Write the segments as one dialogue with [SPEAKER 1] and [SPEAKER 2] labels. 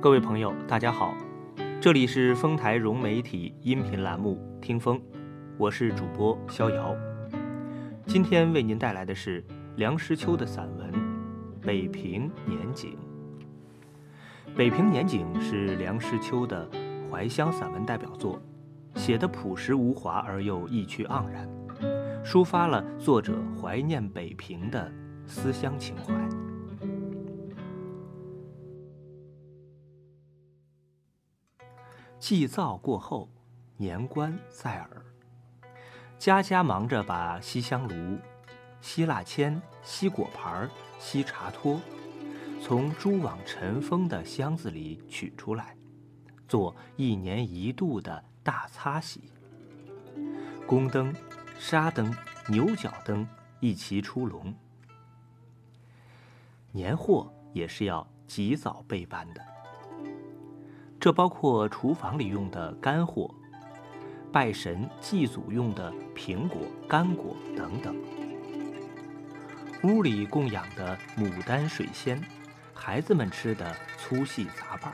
[SPEAKER 1] 各位朋友，大家好，这里是丰台融媒体音频栏目《听风》，我是主播逍遥。今天为您带来的是梁实秋的散文《北平年景》。《北平年景》是梁实秋的怀乡散文代表作，写得朴实无华而又意趣盎然，抒发了作者怀念北平的思乡情怀。祭灶过后，年关在耳。家家忙着把吸香炉、吸蜡签、吸果盘、吸茶托，从蛛网尘封的箱子里取出来，做一年一度的大擦洗。宫灯、纱灯、牛角灯一齐出笼。年货也是要及早备办的。这包括厨房里用的干货，拜神祭祖用的苹果、干果等等。屋里供养的牡丹、水仙，孩子们吃的粗细杂拌。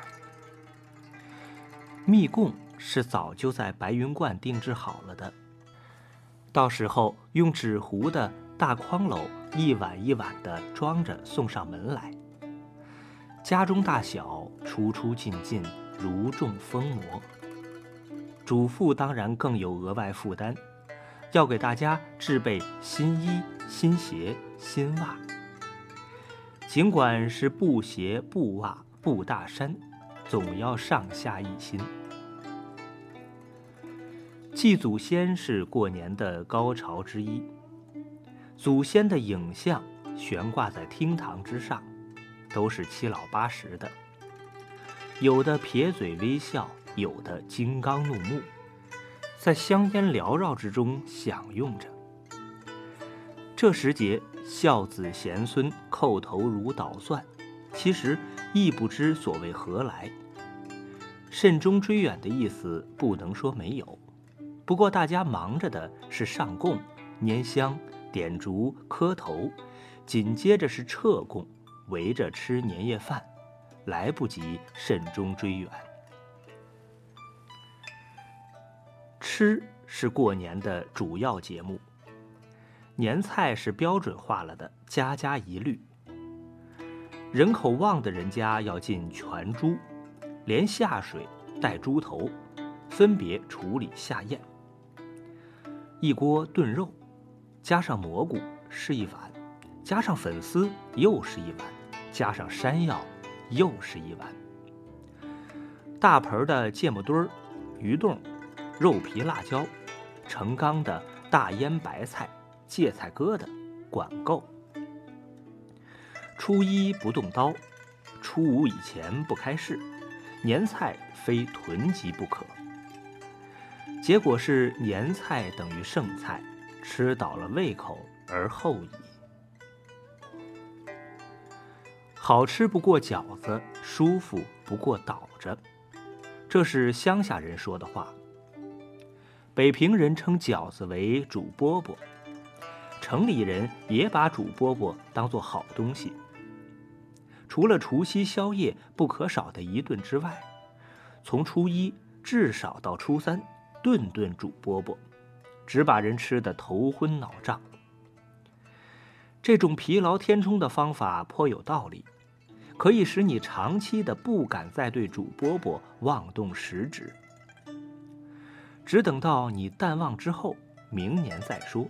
[SPEAKER 1] 蜜供是早就在白云观定制好了的，到时候用纸糊的大筐篓一碗一碗的装着送上门来。家中大小出出进进。如中疯魔，主妇当然更有额外负担，要给大家置备新衣、新鞋、新袜。尽管是布鞋、布袜、布大衫，总要上下一心。祭祖先是过年的高潮之一，祖先的影像悬挂在厅堂之上，都是七老八十的。有的撇嘴微笑，有的金刚怒目，在香烟缭绕之中享用着。这时节，孝子贤孙叩头如捣蒜，其实亦不知所谓何来。慎终追远的意思不能说没有，不过大家忙着的是上供、拈香、点烛、磕头，紧接着是撤供，围着吃年夜饭。来不及慎终追远。吃是过年的主要节目，年菜是标准化了的，家家一律。人口旺的人家要进全猪，连下水带猪头，分别处理下咽。一锅炖肉，加上蘑菇是一碗，加上粉丝又是一碗，加上山药。又是一碗大盆的芥末墩儿、鱼冻、肉皮、辣椒，成缸的大腌白菜、芥菜疙瘩，管够。初一不动刀，初五以前不开市，年菜非囤积不可。结果是年菜等于剩菜，吃倒了胃口而后已。好吃不过饺子，舒服不过倒着，这是乡下人说的话。北平人称饺子为煮饽饽，城里人也把煮饽饽当做好东西。除了除夕宵夜不可少的一顿之外，从初一至少到初三，顿顿煮饽饽，只把人吃得头昏脑胀。这种疲劳填充的方法颇有道理。可以使你长期的不敢再对煮饽饽妄动食指，只等到你淡忘之后，明年再说。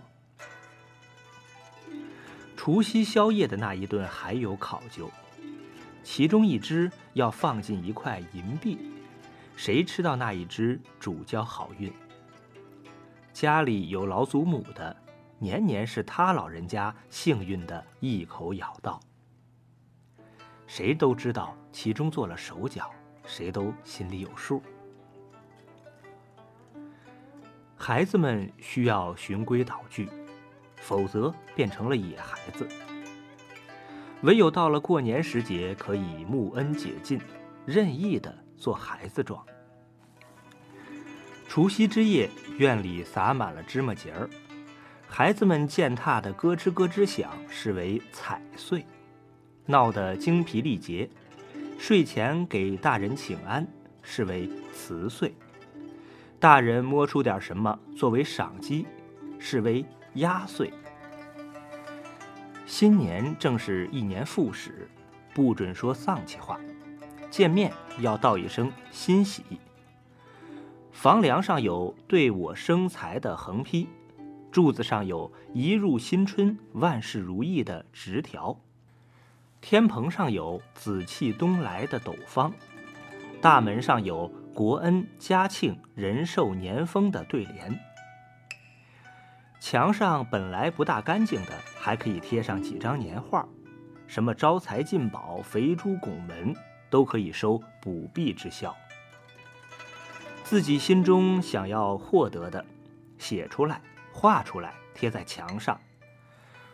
[SPEAKER 1] 除夕宵夜的那一顿还有考究，其中一只要放进一块银币，谁吃到那一只主交好运。家里有老祖母的，年年是他老人家幸运的一口咬到。谁都知道其中做了手脚，谁都心里有数。孩子们需要循规蹈矩，否则变成了野孩子。唯有到了过年时节，可以沐恩解禁，任意的做孩子状。除夕之夜，院里撒满了芝麻节儿，孩子们践踏的咯吱咯吱响，视为踩碎。闹得精疲力竭，睡前给大人请安，视为辞岁；大人摸出点什么作为赏机，视为压岁。新年正是一年复始，不准说丧气话，见面要道一声欣喜。房梁上有“对我生财”的横批，柱子上有一入新春万事如意的直条。天棚上有“紫气东来”的斗方，大门上有“国恩家庆人寿年丰”的对联。墙上本来不大干净的，还可以贴上几张年画，什么招财进宝、肥猪拱门，都可以收补币之效。自己心中想要获得的，写出来、画出来，贴在墙上，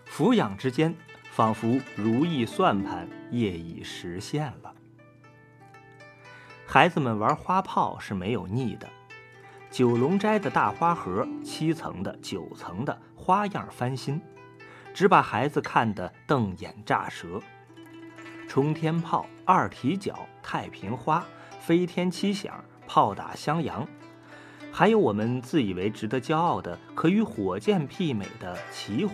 [SPEAKER 1] 俯仰之间。仿佛如意算盘业已实现了。孩子们玩花炮是没有腻的，九龙斋的大花盒，七层的、九层的，花样翻新，只把孩子看得瞪眼炸舌。冲天炮、二踢脚、太平花、飞天七响、炮打襄阳，还有我们自以为值得骄傲的，可与火箭媲美的起火，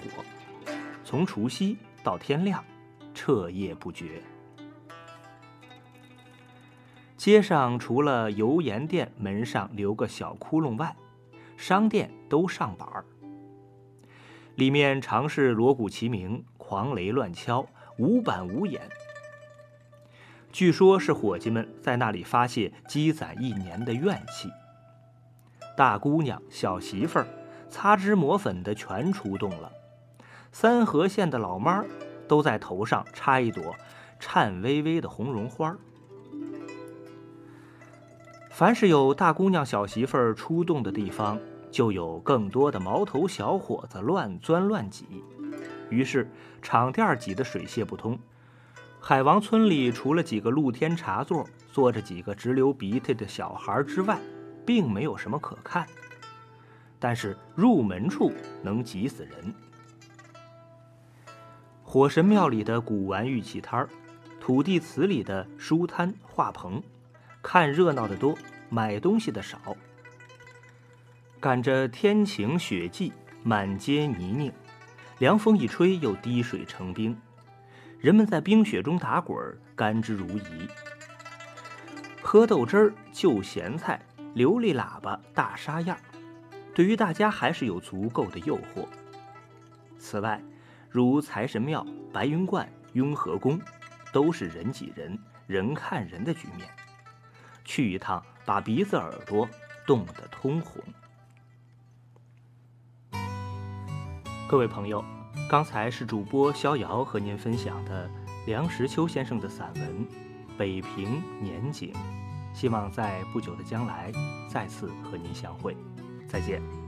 [SPEAKER 1] 从除夕。到天亮，彻夜不绝。街上除了油盐店门上留个小窟窿外，商店都上板儿。里面常是锣鼓齐鸣，狂雷乱敲，无板无眼。据说，是伙计们在那里发泄积攒一年的怨气。大姑娘、小媳妇儿，擦脂抹粉的全出动了。三河县的老妈儿都在头上插一朵颤巍巍的红绒花。凡是有大姑娘、小媳妇儿出动的地方，就有更多的毛头小伙子乱钻乱挤，于是场店挤得水泄不通。海王村里除了几个露天茶座，坐着几个直流鼻涕的小孩之外，并没有什么可看。但是入门处能挤死人。火神庙里的古玩玉器摊儿，土地祠里的书摊画棚，看热闹的多，买东西的少。赶着天晴雪霁，满街泥泞，凉风一吹又滴水成冰，人们在冰雪中打滚，甘之如饴。喝豆汁儿、就咸菜、琉璃喇叭、大沙样，对于大家还是有足够的诱惑。此外，如财神庙、白云观、雍和宫，都是人挤人、人看人的局面。去一趟，把鼻子耳朵冻得通红。各位朋友，刚才是主播逍遥和您分享的梁实秋先生的散文《北平年景》，希望在不久的将来再次和您相会。再见。